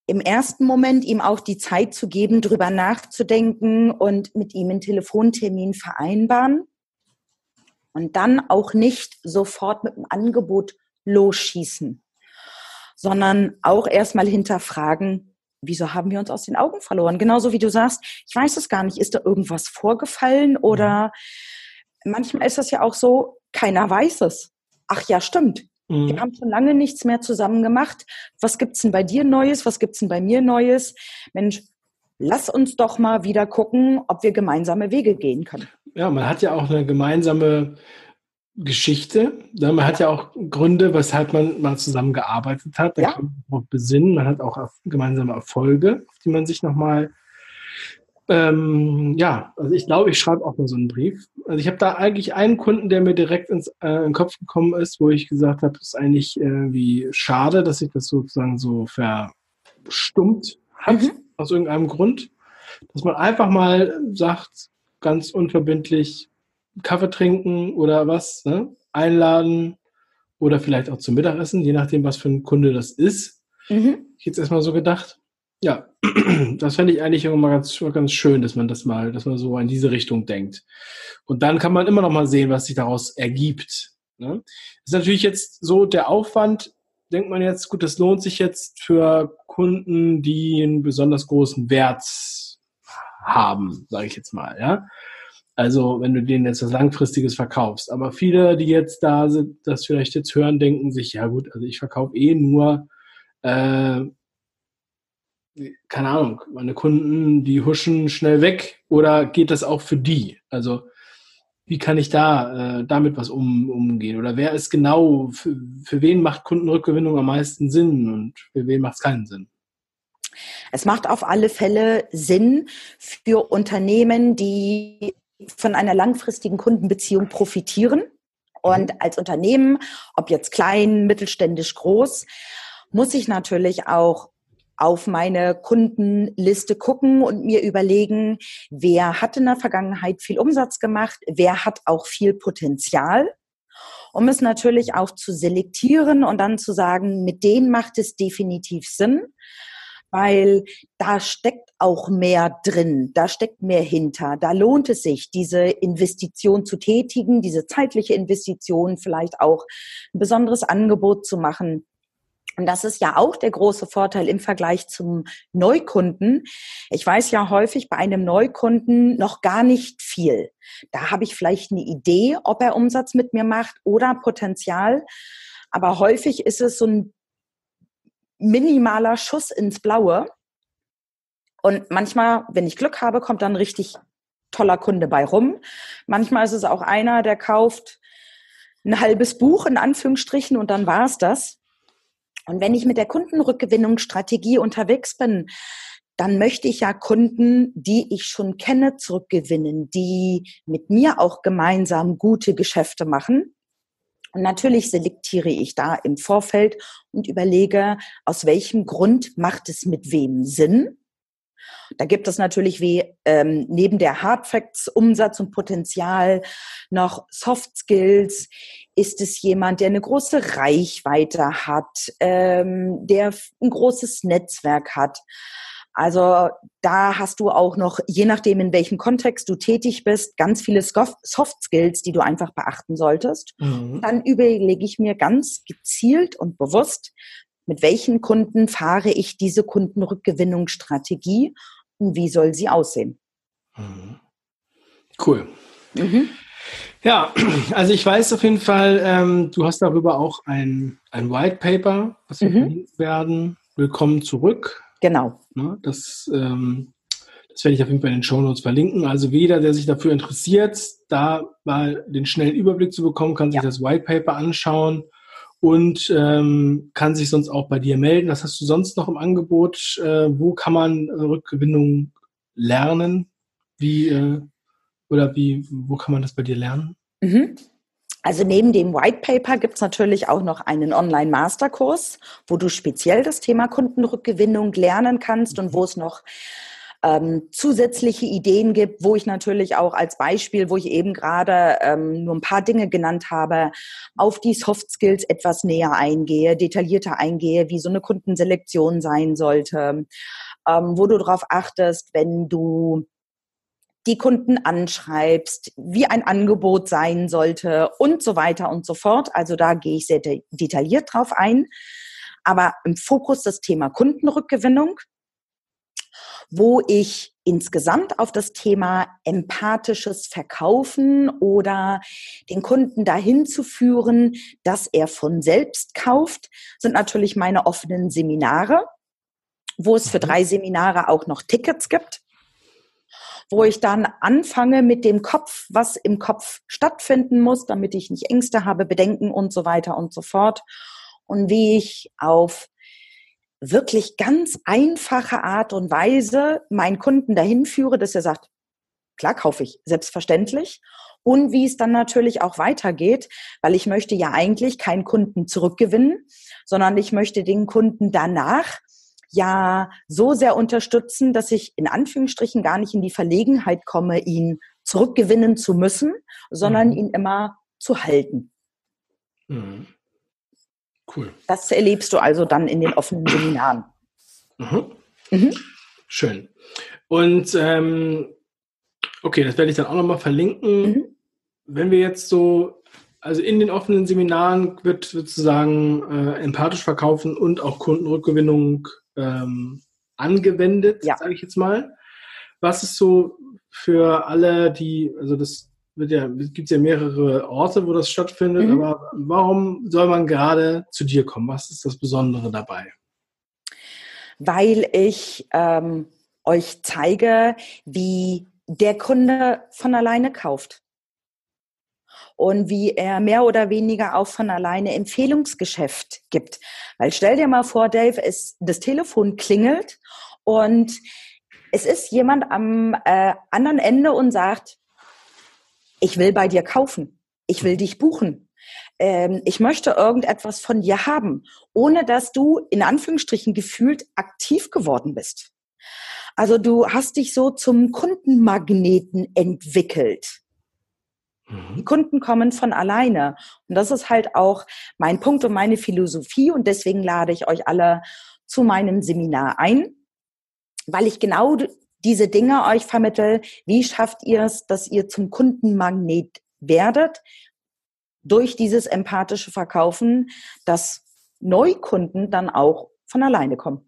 im ersten Moment ihm auch die Zeit zu geben, drüber nachzudenken und mit ihm einen Telefontermin vereinbaren und dann auch nicht sofort mit dem Angebot losschießen sondern auch erstmal hinterfragen, wieso haben wir uns aus den Augen verloren? Genauso wie du sagst, ich weiß es gar nicht, ist da irgendwas vorgefallen oder mhm. manchmal ist das ja auch so, keiner weiß es. Ach ja, stimmt. Mhm. Wir haben schon lange nichts mehr zusammen gemacht. Was gibt's denn bei dir Neues? Was gibt's denn bei mir Neues? Mensch, lass uns doch mal wieder gucken, ob wir gemeinsame Wege gehen können. Ja, man hat ja auch eine gemeinsame Geschichte. Man hat ja auch Gründe, weshalb man mal zusammengearbeitet hat. Da ja. kann man auch besinnen. Man hat auch gemeinsame Erfolge, auf die man sich nochmal ähm, ja, also ich glaube, ich schreibe auch mal so einen Brief. Also ich habe da eigentlich einen Kunden, der mir direkt ins äh, in den Kopf gekommen ist, wo ich gesagt habe, es ist eigentlich irgendwie schade, dass sich das sozusagen so verstummt hat, mhm. aus irgendeinem Grund. Dass man einfach mal sagt, ganz unverbindlich, Kaffee trinken oder was, ne? einladen oder vielleicht auch zum Mittagessen, je nachdem, was für ein Kunde das ist. Mhm. Ich jetzt erstmal so gedacht. Ja, das fände ich eigentlich immer ganz, ganz schön, dass man das mal, dass man so in diese Richtung denkt. Und dann kann man immer noch mal sehen, was sich daraus ergibt. Ne? Ist natürlich jetzt so der Aufwand, denkt man jetzt, gut, das lohnt sich jetzt für Kunden, die einen besonders großen Wert haben, sage ich jetzt mal, ja. Also wenn du denen jetzt was Langfristiges verkaufst. Aber viele, die jetzt da sind, das vielleicht jetzt hören, denken sich, ja gut, also ich verkaufe eh nur, äh, keine Ahnung, meine Kunden, die huschen schnell weg oder geht das auch für die? Also wie kann ich da äh, damit was um, umgehen? Oder wer ist genau, für, für wen macht Kundenrückgewinnung am meisten Sinn und für wen macht es keinen Sinn? Es macht auf alle Fälle Sinn für Unternehmen, die von einer langfristigen Kundenbeziehung profitieren. Und mhm. als Unternehmen, ob jetzt klein, mittelständisch, groß, muss ich natürlich auch auf meine Kundenliste gucken und mir überlegen, wer hat in der Vergangenheit viel Umsatz gemacht, wer hat auch viel Potenzial, um es natürlich auch zu selektieren und dann zu sagen, mit denen macht es definitiv Sinn weil da steckt auch mehr drin, da steckt mehr hinter. Da lohnt es sich, diese Investition zu tätigen, diese zeitliche Investition, vielleicht auch ein besonderes Angebot zu machen. Und das ist ja auch der große Vorteil im Vergleich zum Neukunden. Ich weiß ja häufig bei einem Neukunden noch gar nicht viel. Da habe ich vielleicht eine Idee, ob er Umsatz mit mir macht oder Potenzial. Aber häufig ist es so ein minimaler Schuss ins Blaue. Und manchmal, wenn ich Glück habe, kommt dann richtig toller Kunde bei rum. Manchmal ist es auch einer, der kauft ein halbes Buch in Anführungsstrichen und dann war es das. Und wenn ich mit der Kundenrückgewinnungsstrategie unterwegs bin, dann möchte ich ja Kunden, die ich schon kenne, zurückgewinnen, die mit mir auch gemeinsam gute Geschäfte machen. Und natürlich selektiere ich da im Vorfeld und überlege, aus welchem Grund macht es mit wem Sinn. Da gibt es natürlich wie ähm, neben der Hard Facts Umsatz und Potenzial noch Soft Skills. Ist es jemand, der eine große Reichweite hat, ähm, der ein großes Netzwerk hat? Also da hast du auch noch, je nachdem, in welchem Kontext du tätig bist, ganz viele Soft Skills, die du einfach beachten solltest. Mhm. Dann überlege ich mir ganz gezielt und bewusst, mit welchen Kunden fahre ich diese Kundenrückgewinnungsstrategie und wie soll sie aussehen? Mhm. Cool. Mhm. Ja, also ich weiß auf jeden Fall, ähm, du hast darüber auch ein, ein White Paper, was wir mhm. werden. Willkommen zurück. Genau. Ne, das, ähm, das werde ich auf jeden Fall in den Show Notes verlinken. Also jeder, der sich dafür interessiert, da mal den schnellen Überblick zu bekommen, kann sich ja. das White Paper anschauen und ähm, kann sich sonst auch bei dir melden. Was hast du sonst noch im Angebot? Äh, wo kann man Rückgewinnung lernen? Wie äh, oder wie, wo kann man das bei dir lernen? Mhm. Also neben dem White Paper gibt es natürlich auch noch einen Online-Masterkurs, wo du speziell das Thema Kundenrückgewinnung lernen kannst und wo es noch ähm, zusätzliche Ideen gibt, wo ich natürlich auch als Beispiel, wo ich eben gerade ähm, nur ein paar Dinge genannt habe, auf die Soft Skills etwas näher eingehe, detaillierter eingehe, wie so eine Kundenselektion sein sollte, ähm, wo du darauf achtest, wenn du die Kunden anschreibst, wie ein Angebot sein sollte und so weiter und so fort. Also da gehe ich sehr de detailliert drauf ein. Aber im Fokus das Thema Kundenrückgewinnung wo ich insgesamt auf das Thema empathisches Verkaufen oder den Kunden dahin zu führen, dass er von selbst kauft, sind natürlich meine offenen Seminare, wo es für mhm. drei Seminare auch noch Tickets gibt wo ich dann anfange mit dem Kopf, was im Kopf stattfinden muss, damit ich nicht Ängste habe, Bedenken und so weiter und so fort. Und wie ich auf wirklich ganz einfache Art und Weise meinen Kunden dahin führe, dass er sagt, klar kaufe ich, selbstverständlich. Und wie es dann natürlich auch weitergeht, weil ich möchte ja eigentlich keinen Kunden zurückgewinnen, sondern ich möchte den Kunden danach ja so sehr unterstützen, dass ich in Anführungsstrichen gar nicht in die Verlegenheit komme, ihn zurückgewinnen zu müssen, sondern mhm. ihn immer zu halten. Mhm. Cool. Das erlebst du also dann in den offenen Seminaren. Mhm. Mhm. Schön. Und ähm, okay, das werde ich dann auch nochmal verlinken. Mhm. Wenn wir jetzt so, also in den offenen Seminaren wird sozusagen äh, empathisch verkaufen und auch Kundenrückgewinnung ähm, angewendet, ja. sage ich jetzt mal. Was ist so für alle, die, also das wird ja, gibt ja mehrere Orte, wo das stattfindet, mhm. aber warum soll man gerade zu dir kommen? Was ist das Besondere dabei? Weil ich ähm, euch zeige, wie der Kunde von alleine kauft und wie er mehr oder weniger auch von alleine Empfehlungsgeschäft gibt. Weil stell dir mal vor, Dave, es, das Telefon klingelt und es ist jemand am äh, anderen Ende und sagt, ich will bei dir kaufen, ich will dich buchen, ähm, ich möchte irgendetwas von dir haben, ohne dass du in Anführungsstrichen gefühlt aktiv geworden bist. Also du hast dich so zum Kundenmagneten entwickelt. Die mhm. Kunden kommen von alleine. Und das ist halt auch mein Punkt und meine Philosophie. Und deswegen lade ich euch alle zu meinem Seminar ein, weil ich genau diese Dinge euch vermittel. Wie schafft ihr es, dass ihr zum Kundenmagnet werdet durch dieses empathische Verkaufen, das Neukunden dann auch von alleine kommen.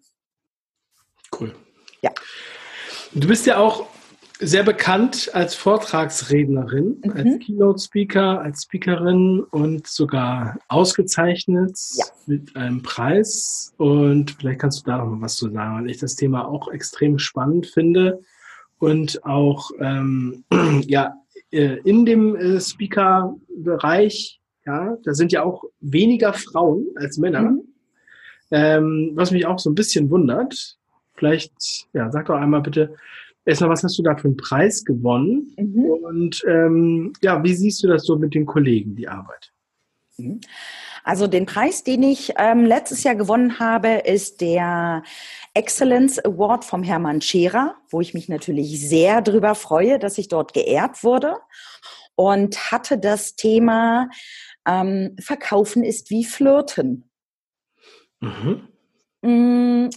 Cool. Ja. Du bist ja auch sehr bekannt als Vortragsrednerin, mhm. als Keynote-Speaker, als Speakerin und sogar ausgezeichnet ja. mit einem Preis. Und vielleicht kannst du da noch mal was zu sagen, weil ich das Thema auch extrem spannend finde und auch ähm, ja äh, in dem äh, Speaker-Bereich, ja, da sind ja auch weniger Frauen als Männer. Mhm. Ähm, was mich auch so ein bisschen wundert. Vielleicht, ja, sag doch einmal bitte, erstmal, was hast du da für einen Preis gewonnen? Mhm. Und ähm, ja, wie siehst du das so mit den Kollegen, die Arbeit? Mhm. Also den Preis, den ich ähm, letztes Jahr gewonnen habe, ist der Excellence Award vom Hermann Scherer, wo ich mich natürlich sehr darüber freue, dass ich dort geehrt wurde und hatte das Thema ähm, Verkaufen ist wie Flirten. Mhm. Mm,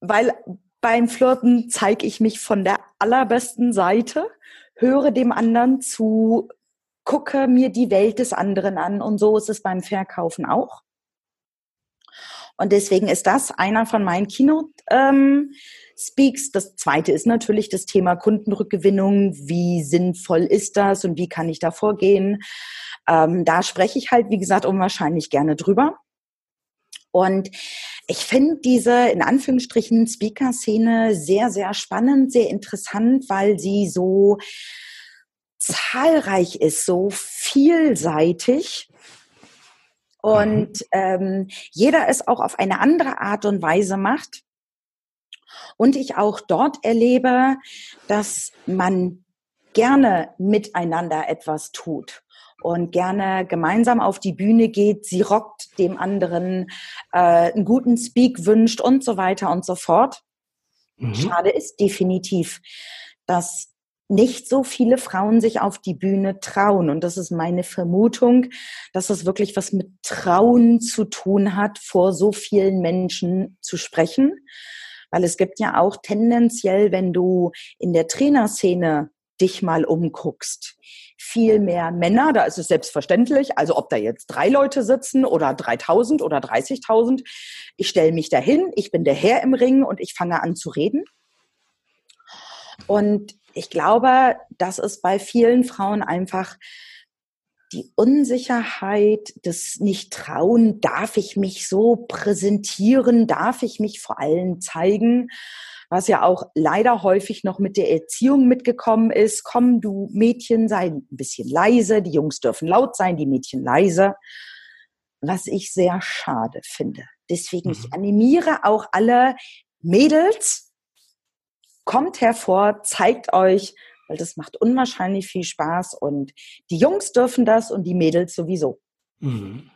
weil beim Flirten zeige ich mich von der allerbesten Seite, höre dem anderen zu, gucke mir die Welt des anderen an und so ist es beim Verkaufen auch. Und deswegen ist das einer von meinen Keynote ähm. Das zweite ist natürlich das Thema Kundenrückgewinnung. Wie sinnvoll ist das und wie kann ich da vorgehen? Ähm, da spreche ich halt, wie gesagt, unwahrscheinlich gerne drüber. Und ich finde diese in Anführungsstrichen Speaker-Szene sehr, sehr spannend, sehr interessant, weil sie so zahlreich ist, so vielseitig. Und mhm. ähm, jeder es auch auf eine andere Art und Weise macht. Und ich auch dort erlebe, dass man gerne miteinander etwas tut und gerne gemeinsam auf die Bühne geht, sie rockt, dem anderen äh, einen guten Speak wünscht und so weiter und so fort. Mhm. Schade ist definitiv, dass nicht so viele Frauen sich auf die Bühne trauen. Und das ist meine Vermutung, dass es wirklich was mit Trauen zu tun hat, vor so vielen Menschen zu sprechen. Weil es gibt ja auch tendenziell, wenn du in der Trainerszene dich mal umguckst, viel mehr Männer, da ist es selbstverständlich, also ob da jetzt drei Leute sitzen oder 3000 oder 30.000, ich stelle mich dahin, ich bin der Herr im Ring und ich fange an zu reden. Und ich glaube, das ist bei vielen Frauen einfach die Unsicherheit, das Nicht-Trauen, darf ich mich so präsentieren, darf ich mich vor allen zeigen? Was ja auch leider häufig noch mit der Erziehung mitgekommen ist. Komm, du Mädchen, sei ein bisschen leise, die Jungs dürfen laut sein, die Mädchen leise. Was ich sehr schade finde. Deswegen, mhm. ich animiere auch alle Mädels, kommt hervor, zeigt euch, weil das macht unwahrscheinlich viel Spaß und die Jungs dürfen das und die Mädels sowieso. Mhm.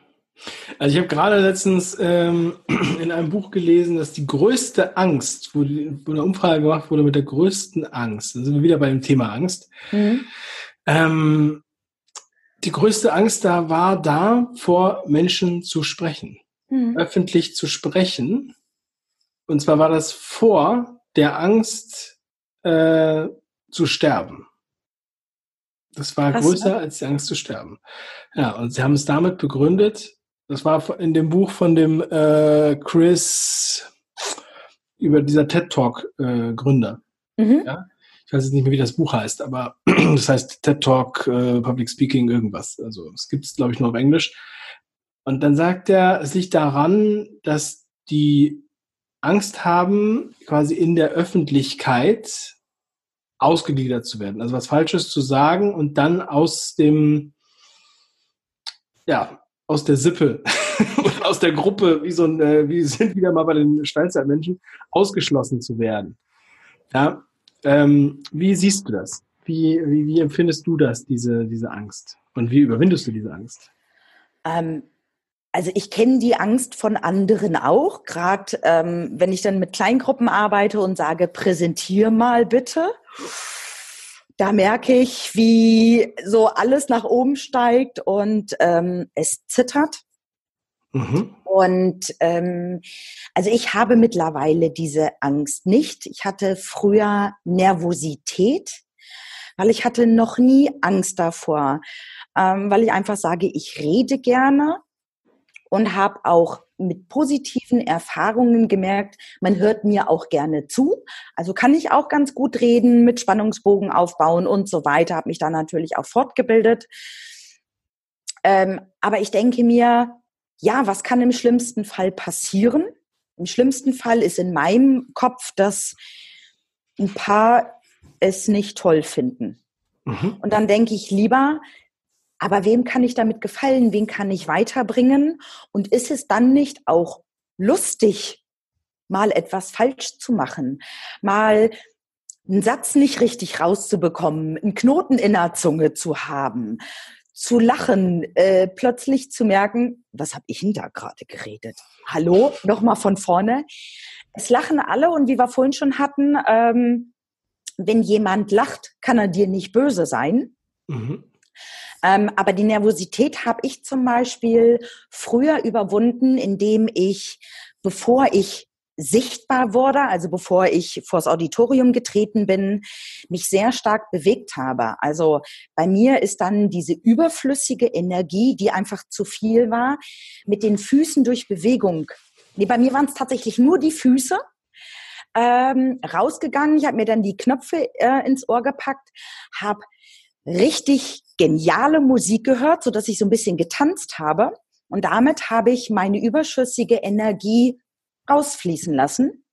Also ich habe gerade letztens ähm, in einem Buch gelesen, dass die größte Angst, wo, die, wo, eine Umfrage gemacht wurde mit der größten Angst, dann sind wir wieder bei dem Thema Angst. Mhm. Ähm, die größte Angst da war da, vor Menschen zu sprechen, mhm. öffentlich zu sprechen. Und zwar war das vor der Angst äh, zu sterben. Das war Krass, größer ne? als die Angst zu sterben. Ja, und sie haben es damit begründet, das war in dem Buch von dem äh, Chris über dieser TED Talk äh, Gründer. Mhm. Ja? Ich weiß jetzt nicht mehr, wie das Buch heißt, aber das heißt TED Talk äh, Public Speaking irgendwas. Also es gibt es, glaube ich, nur auf Englisch. Und dann sagt er, es liegt daran, dass die Angst haben, quasi in der Öffentlichkeit ausgegliedert zu werden. Also was Falsches zu sagen und dann aus dem, ja, aus der Sippe und aus der Gruppe, wie so ein, äh, wie sind wieder mal bei den Steinzeitmenschen, ausgeschlossen zu werden. Ja, ähm, wie siehst du das? Wie, wie, wie empfindest du das, diese, diese Angst? Und wie überwindest du diese Angst? Ähm, also ich kenne die Angst von anderen auch, gerade ähm, wenn ich dann mit Kleingruppen arbeite und sage, präsentier mal bitte da merke ich, wie so alles nach oben steigt und ähm, es zittert. Mhm. Und ähm, also ich habe mittlerweile diese Angst nicht. Ich hatte früher Nervosität, weil ich hatte noch nie Angst davor, ähm, weil ich einfach sage, ich rede gerne und habe auch mit positiven Erfahrungen gemerkt, man hört mir auch gerne zu. Also kann ich auch ganz gut reden, mit Spannungsbogen aufbauen und so weiter. Habe mich da natürlich auch fortgebildet. Ähm, aber ich denke mir, ja, was kann im schlimmsten Fall passieren? Im schlimmsten Fall ist in meinem Kopf, dass ein paar es nicht toll finden. Mhm. Und dann denke ich lieber, aber wem kann ich damit gefallen? Wen kann ich weiterbringen? Und ist es dann nicht auch lustig, mal etwas falsch zu machen? Mal einen Satz nicht richtig rauszubekommen, einen Knoten in der Zunge zu haben, zu lachen, äh, plötzlich zu merken, was habe ich denn da gerade geredet? Hallo, nochmal von vorne. Es lachen alle und wie wir vorhin schon hatten, ähm, wenn jemand lacht, kann er dir nicht böse sein. Mhm. Ähm, aber die Nervosität habe ich zum Beispiel früher überwunden, indem ich, bevor ich sichtbar wurde, also bevor ich vors Auditorium getreten bin, mich sehr stark bewegt habe. Also bei mir ist dann diese überflüssige Energie, die einfach zu viel war, mit den Füßen durch Bewegung. Nee, bei mir waren es tatsächlich nur die Füße. Ähm, rausgegangen, ich habe mir dann die Knöpfe äh, ins Ohr gepackt, habe richtig geniale Musik gehört, so dass ich so ein bisschen getanzt habe. Und damit habe ich meine überschüssige Energie rausfließen lassen.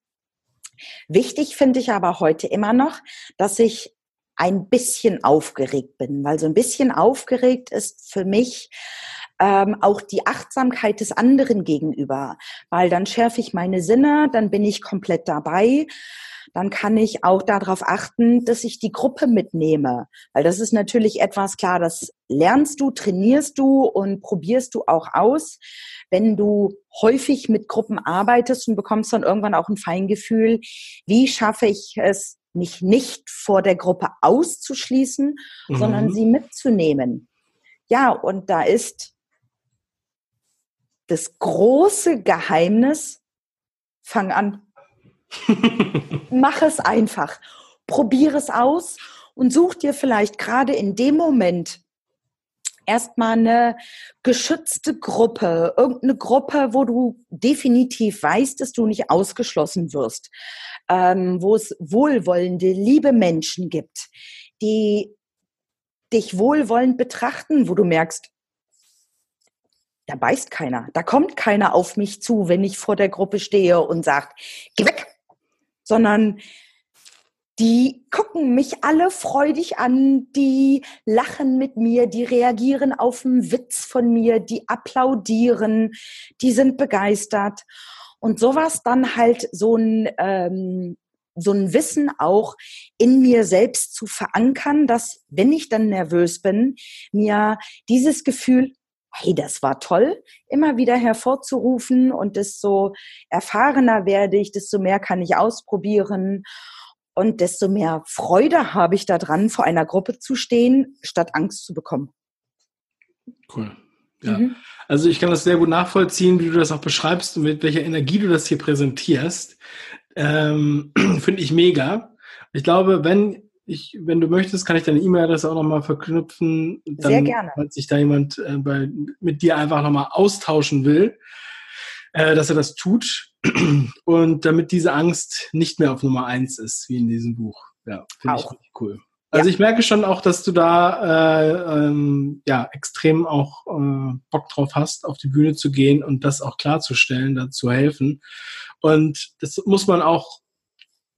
Wichtig finde ich aber heute immer noch, dass ich ein bisschen aufgeregt bin, weil so ein bisschen aufgeregt ist für mich ähm, auch die Achtsamkeit des anderen gegenüber, weil dann schärfe ich meine Sinne, dann bin ich komplett dabei dann kann ich auch darauf achten, dass ich die Gruppe mitnehme. Weil das ist natürlich etwas klar, das lernst du, trainierst du und probierst du auch aus. Wenn du häufig mit Gruppen arbeitest und bekommst dann irgendwann auch ein Feingefühl, wie schaffe ich es, mich nicht vor der Gruppe auszuschließen, mhm. sondern sie mitzunehmen. Ja, und da ist das große Geheimnis, fang an. Mach es einfach. Probiere es aus und such dir vielleicht gerade in dem Moment erstmal eine geschützte Gruppe, irgendeine Gruppe, wo du definitiv weißt, dass du nicht ausgeschlossen wirst, ähm, wo es wohlwollende, liebe Menschen gibt, die dich wohlwollend betrachten, wo du merkst, da beißt keiner, da kommt keiner auf mich zu, wenn ich vor der Gruppe stehe und sagt, geh weg, sondern die gucken mich alle freudig an, die lachen mit mir, die reagieren auf einen Witz von mir, die applaudieren, die sind begeistert. Und sowas dann halt so ein, ähm, so ein Wissen auch in mir selbst zu verankern, dass wenn ich dann nervös bin, mir dieses Gefühl hey, das war toll, immer wieder hervorzurufen und desto erfahrener werde ich, desto mehr kann ich ausprobieren und desto mehr Freude habe ich daran, vor einer Gruppe zu stehen, statt Angst zu bekommen. Cool. Ja. Mhm. Also ich kann das sehr gut nachvollziehen, wie du das auch beschreibst und mit welcher Energie du das hier präsentierst. Ähm, Finde ich mega. Ich glaube, wenn ich, wenn du möchtest, kann ich deine E-Mail-Adresse auch nochmal verknüpfen. Dann, Sehr gerne. Falls sich da jemand äh, bei, mit dir einfach nochmal austauschen will, äh, dass er das tut. Und damit diese Angst nicht mehr auf Nummer eins ist, wie in diesem Buch. Ja, finde ich richtig cool. Also ja. ich merke schon auch, dass du da äh, ähm, ja extrem auch äh, Bock drauf hast, auf die Bühne zu gehen und das auch klarzustellen, dazu helfen. Und das muss man auch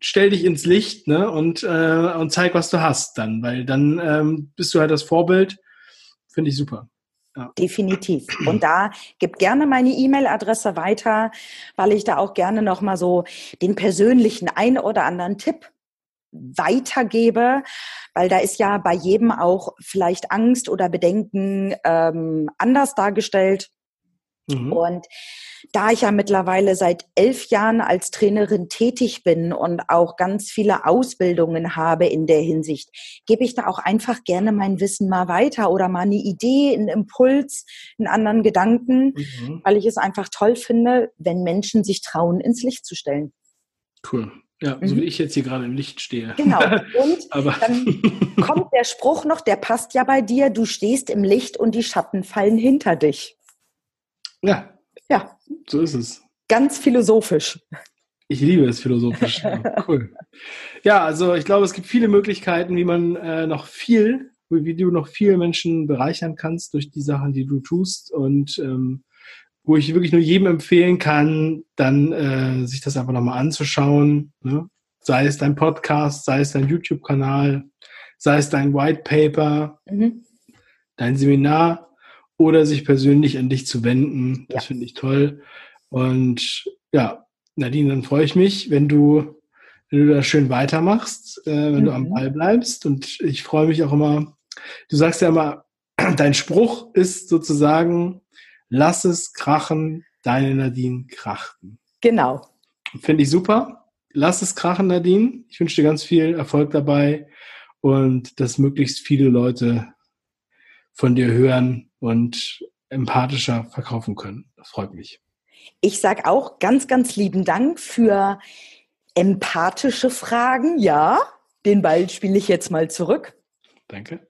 stell dich ins Licht ne, und, äh, und zeig, was du hast dann, weil dann ähm, bist du halt das Vorbild. Finde ich super. Ja. Definitiv. Und da gib gerne meine E-Mail-Adresse weiter, weil ich da auch gerne nochmal so den persönlichen ein oder anderen Tipp weitergebe, weil da ist ja bei jedem auch vielleicht Angst oder Bedenken ähm, anders dargestellt. Mhm. Und da ich ja mittlerweile seit elf Jahren als Trainerin tätig bin und auch ganz viele Ausbildungen habe in der Hinsicht, gebe ich da auch einfach gerne mein Wissen mal weiter oder mal eine Idee, einen Impuls, einen anderen Gedanken, mhm. weil ich es einfach toll finde, wenn Menschen sich trauen, ins Licht zu stellen. Cool. Ja, so wie mhm. ich jetzt hier gerade im Licht stehe. Genau. Und Aber dann kommt der Spruch noch, der passt ja bei dir, du stehst im Licht und die Schatten fallen hinter dich. Ja, Ja. So ist es. Ganz philosophisch. Ich liebe es philosophisch. Ja, cool. Ja, also ich glaube, es gibt viele Möglichkeiten, wie man äh, noch viel, wie du noch viele Menschen bereichern kannst durch die Sachen, die du tust. Und ähm, wo ich wirklich nur jedem empfehlen kann, dann äh, sich das einfach nochmal anzuschauen. Ne? Sei es dein Podcast, sei es dein YouTube-Kanal, sei es dein White Paper, mhm. dein Seminar oder sich persönlich an dich zu wenden. Das ja. finde ich toll. Und ja, Nadine, dann freue ich mich, wenn du, wenn du da schön weitermachst, äh, wenn mhm. du am mhm. Ball bleibst. Und ich freue mich auch immer, du sagst ja immer, dein Spruch ist sozusagen, lass es krachen, deine Nadine krachten. Genau. Finde ich super. Lass es krachen, Nadine. Ich wünsche dir ganz viel Erfolg dabei und dass möglichst viele Leute von dir hören und empathischer verkaufen können. Das freut mich. Ich sage auch ganz, ganz lieben Dank für empathische Fragen. Ja, den Ball spiele ich jetzt mal zurück. Danke.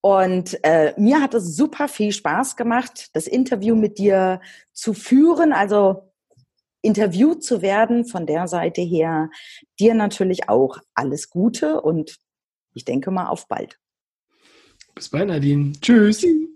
Und äh, mir hat es super viel Spaß gemacht, das Interview mit dir zu führen, also interviewt zu werden von der Seite her. Dir natürlich auch alles Gute und ich denke mal auf bald. Bis bald, Nadine. Tschüss. Tschüss.